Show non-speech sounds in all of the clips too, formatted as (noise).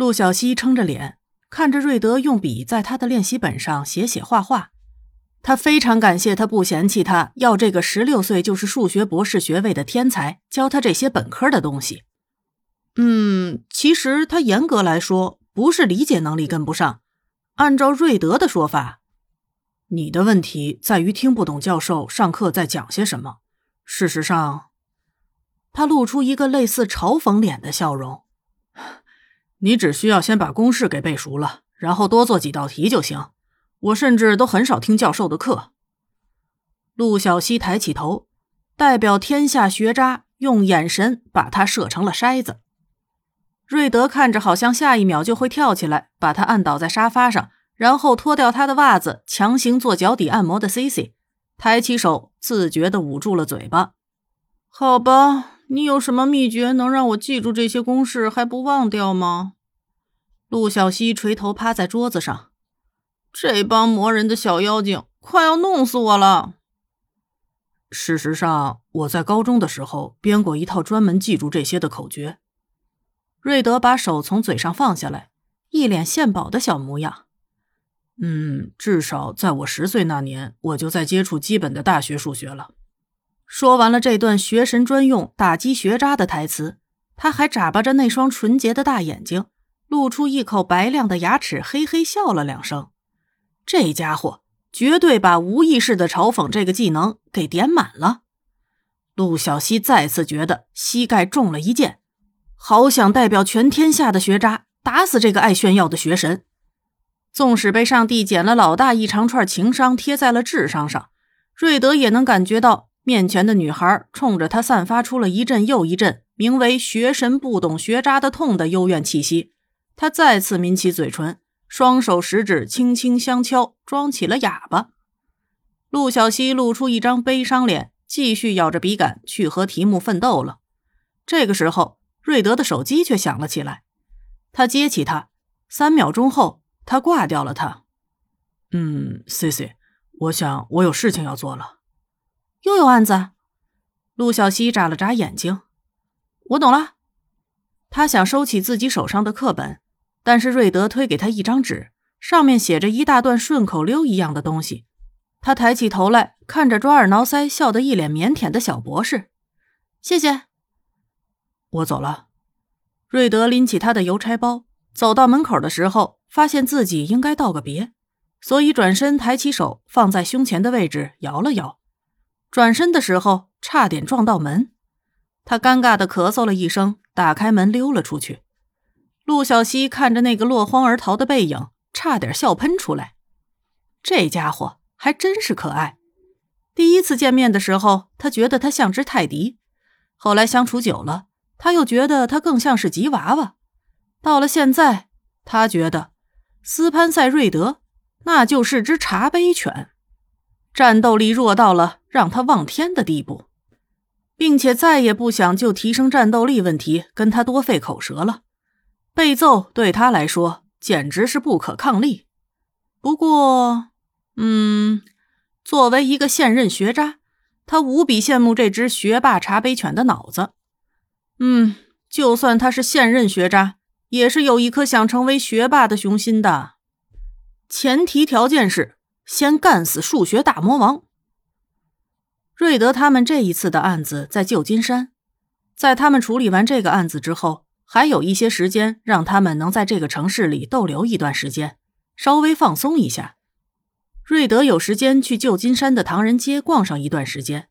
陆小西撑着脸，看着瑞德用笔在他的练习本上写写画画。他非常感谢他不嫌弃他要这个十六岁就是数学博士学位的天才教他这些本科的东西。嗯，其实他严格来说不是理解能力跟不上。按照瑞德的说法，你的问题在于听不懂教授上课在讲些什么。事实上，他露出一个类似嘲讽脸的笑容。你只需要先把公式给背熟了，然后多做几道题就行。我甚至都很少听教授的课。陆小西抬起头，代表天下学渣用眼神把他射成了筛子。瑞德看着，好像下一秒就会跳起来，把他按倒在沙发上，然后脱掉他的袜子，强行做脚底按摩的 C C，抬起手，自觉地捂住了嘴巴。好吧。你有什么秘诀能让我记住这些公式还不忘掉吗？陆小西垂头趴在桌子上，这帮磨人的小妖精快要弄死我了。事实上，我在高中的时候编过一套专门记住这些的口诀。瑞德把手从嘴上放下来，一脸献宝的小模样。嗯，至少在我十岁那年，我就在接触基本的大学数学了。说完了这段学神专用打击学渣的台词，他还眨巴着那双纯洁的大眼睛，露出一口白亮的牙齿，嘿嘿笑了两声。这家伙绝对把无意识的嘲讽这个技能给点满了。陆小西再次觉得膝盖中了一箭，好想代表全天下的学渣打死这个爱炫耀的学神。纵使被上帝捡了老大一长串情商贴在了智商上，瑞德也能感觉到。面前的女孩冲着他散发出了一阵又一阵名为“学神不懂学渣的痛”的幽怨气息。他再次抿起嘴唇，双手食指轻轻相敲，装起了哑巴。陆小西露出一张悲伤脸，继续咬着笔杆去和题目奋斗了。这个时候，瑞德的手机却响了起来。他接起它，三秒钟后，他挂掉了。他，嗯，C C，我想我有事情要做了。又有案子，陆小西眨了眨眼睛。我懂了。他想收起自己手上的课本，但是瑞德推给他一张纸，上面写着一大段顺口溜一样的东西。他抬起头来，看着抓耳挠腮、笑得一脸腼腆的小博士。谢谢。我走了。瑞德拎起他的邮差包，走到门口的时候，发现自己应该道个别，所以转身抬起手放在胸前的位置，摇了摇。转身的时候，差点撞到门。他尴尬的咳嗽了一声，打开门溜了出去。陆小西看着那个落荒而逃的背影，差点笑喷出来。这家伙还真是可爱。第一次见面的时候，他觉得他像只泰迪；后来相处久了，他又觉得他更像是吉娃娃。到了现在，他觉得斯潘塞瑞德那就是只茶杯犬。战斗力弱到了让他望天的地步，并且再也不想就提升战斗力问题跟他多费口舌了。被揍对他来说简直是不可抗力。不过，嗯，作为一个现任学渣，他无比羡慕这只学霸茶杯犬的脑子。嗯，就算他是现任学渣，也是有一颗想成为学霸的雄心的。前提条件是。先干死数学大魔王。瑞德他们这一次的案子在旧金山，在他们处理完这个案子之后，还有一些时间让他们能在这个城市里逗留一段时间，稍微放松一下。瑞德有时间去旧金山的唐人街逛上一段时间，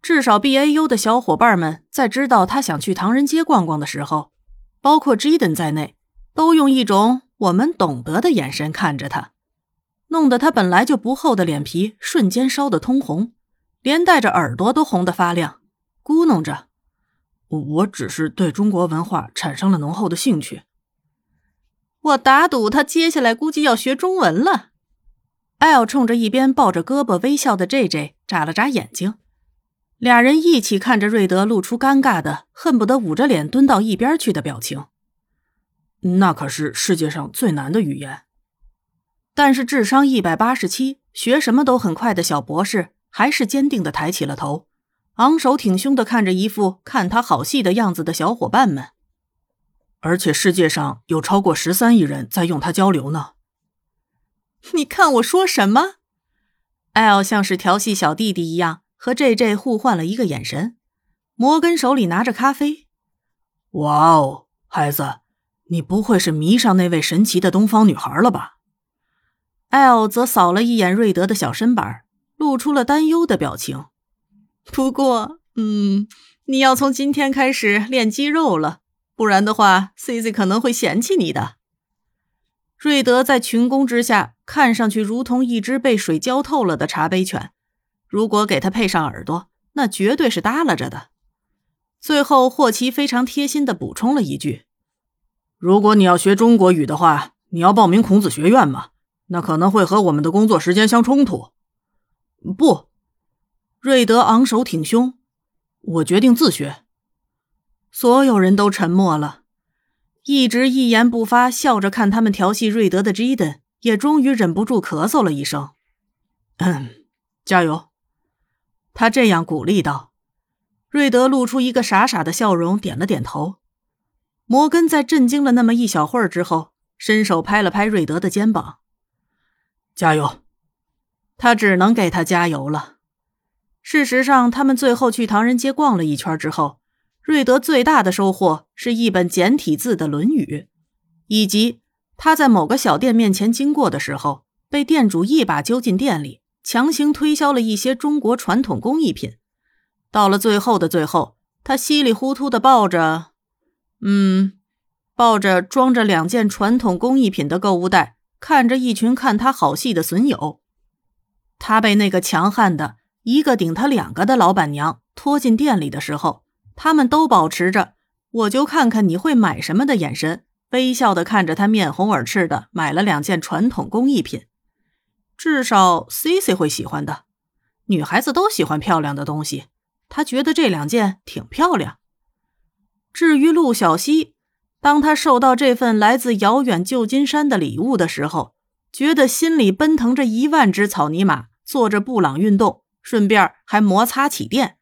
至少 B A U 的小伙伴们在知道他想去唐人街逛逛的时候，包括 Jaden 在内，都用一种我们懂得的眼神看着他。弄得他本来就不厚的脸皮瞬间烧得通红，连带着耳朵都红得发亮，咕哝着：“我只是对中国文化产生了浓厚的兴趣。”我打赌他接下来估计要学中文了。L 冲着一边抱着胳膊微笑的 J J 眨了眨眼睛，俩人一起看着瑞德，露出尴尬的、恨不得捂着脸蹲到一边去的表情。那可是世界上最难的语言。但是智商一百八十七、学什么都很快的小博士，还是坚定的抬起了头，昂首挺胸的看着一副看他好戏的样子的小伙伴们。而且世界上有超过十三亿人在用它交流呢。你看我说什么？L 像是调戏小弟弟一样和 JJ 互换了一个眼神。摩根手里拿着咖啡。哇哦，孩子，你不会是迷上那位神奇的东方女孩了吧？L 则扫了一眼瑞德的小身板，露出了担忧的表情。不过，嗯，你要从今天开始练肌肉了，不然的话，Cici 可能会嫌弃你的。瑞德在群攻之下，看上去如同一只被水浇透了的茶杯犬。如果给他配上耳朵，那绝对是耷拉着的。最后，霍奇非常贴心的补充了一句：“如果你要学中国语的话，你要报名孔子学院吗？那可能会和我们的工作时间相冲突。”不，瑞德昂首挺胸：“我决定自学。”所有人都沉默了，一直一言不发、笑着看他们调戏瑞德的基登也终于忍不住咳嗽了一声：“嗯，加油！”他这样鼓励道。瑞德露出一个傻傻的笑容，点了点头。摩根在震惊了那么一小会儿之后，伸手拍了拍瑞德的肩膀：“加油！”他只能给他加油了。事实上，他们最后去唐人街逛了一圈之后，瑞德最大的收获是一本简体字的《论语》，以及他在某个小店面前经过的时候，被店主一把揪进店里，强行推销了一些中国传统工艺品。到了最后的最后，他稀里糊涂的抱着，嗯，抱着装着两件传统工艺品的购物袋，看着一群看他好戏的损友。他被那个强悍的一个顶他两个的老板娘拖进店里的时候，他们都保持着“我就看看你会买什么”的眼神，微笑的看着他面红耳赤的买了两件传统工艺品。至少 C C 会喜欢的，女孩子都喜欢漂亮的东西。他觉得这两件挺漂亮。至于陆小西，当他收到这份来自遥远旧金山的礼物的时候，觉得心里奔腾着一万只草泥马，做着布朗运动，顺便还摩擦起电。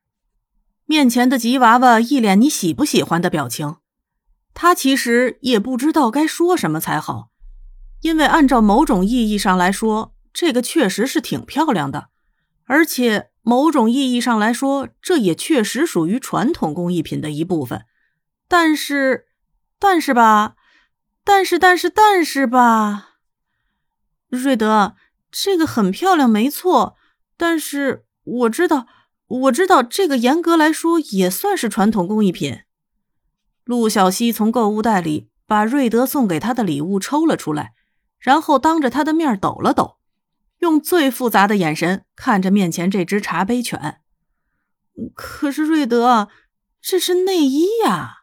面前的吉娃娃一脸“你喜不喜欢”的表情，他其实也不知道该说什么才好，因为按照某种意义上来说，这个确实是挺漂亮的，而且。某种意义上来说，这也确实属于传统工艺品的一部分。但是，但是吧，但是，但是，但是吧，瑞德，这个很漂亮，没错。但是我知道，我知道，这个严格来说也算是传统工艺品。陆小西从购物袋里把瑞德送给他的礼物抽了出来，然后当着他的面抖了抖。用最复杂的眼神看着面前这只茶杯犬，可是瑞德，这是内衣呀！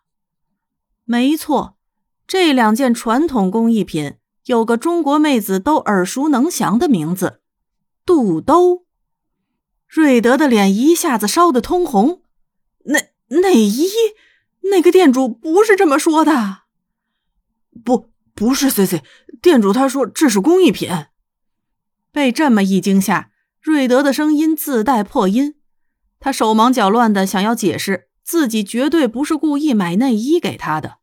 没错，这两件传统工艺品有个中国妹子都耳熟能详的名字——肚兜。瑞德的脸一下子烧得通红。内内衣？那个店主不是这么说的。不，不是 C C，店主他说这是工艺品。被这么一惊吓，瑞德的声音自带破音。他手忙脚乱的想要解释，自己绝对不是故意买内衣给他的。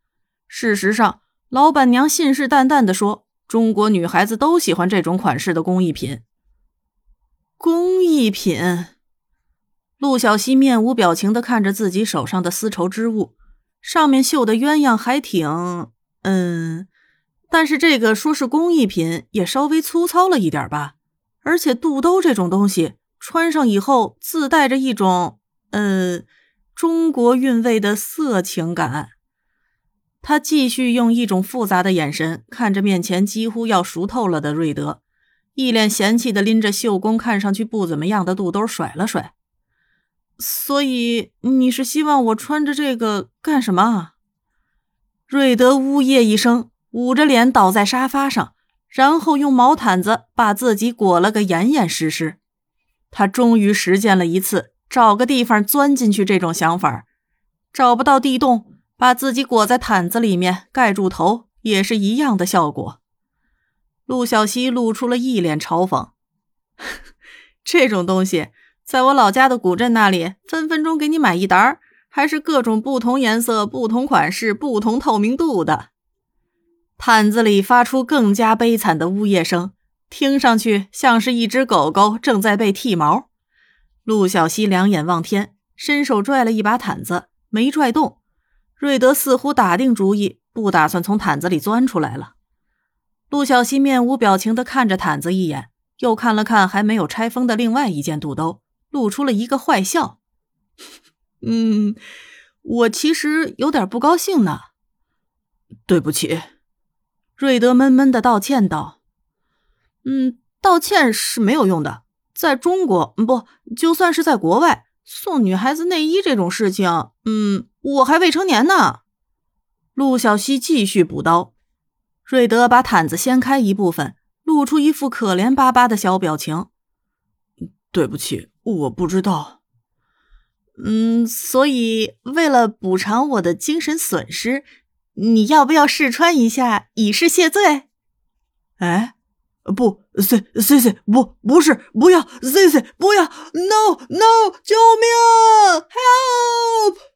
事实上，老板娘信誓旦旦的说，中国女孩子都喜欢这种款式的工艺品。工艺品。陆小西面无表情的看着自己手上的丝绸织物，上面绣的鸳鸯还挺……嗯，但是这个说是工艺品，也稍微粗糙了一点吧。而且肚兜这种东西穿上以后，自带着一种嗯中国韵味的色情感。他继续用一种复杂的眼神看着面前几乎要熟透了的瑞德，一脸嫌弃的拎着绣工看上去不怎么样的肚兜甩了甩。所以你是希望我穿着这个干什么？瑞德呜咽一声，捂着脸倒在沙发上。然后用毛毯子把自己裹了个严严实实。他终于实践了一次找个地方钻进去这种想法，找不到地洞，把自己裹在毯子里面盖住头也是一样的效果。陆小西露出了一脸嘲讽：“ (laughs) 这种东西，在我老家的古镇那里，分分钟给你买一沓还是各种不同颜色、不同款式、不同透明度的。毯子里发出更加悲惨的呜咽声，听上去像是一只狗狗正在被剃毛。陆小西两眼望天，伸手拽了一把毯子，没拽动。瑞德似乎打定主意，不打算从毯子里钻出来了。陆小西面无表情地看着毯子一眼，又看了看还没有拆封的另外一件肚兜，露出了一个坏笑。(laughs) 嗯，我其实有点不高兴呢。对不起，瑞德闷闷的道歉道。嗯，道歉是没有用的。在中国，不，就算是在国外，送女孩子内衣这种事情，嗯，我还未成年呢。陆小西继续补刀。瑞德把毯子掀开一部分，露出一副可怜巴巴的小表情。对不起，我不知道。嗯，所以为了补偿我的精神损失，你要不要试穿一下以示谢罪？哎，不，C C C，不，不是，不要，C C，不要，No No，救命，Help！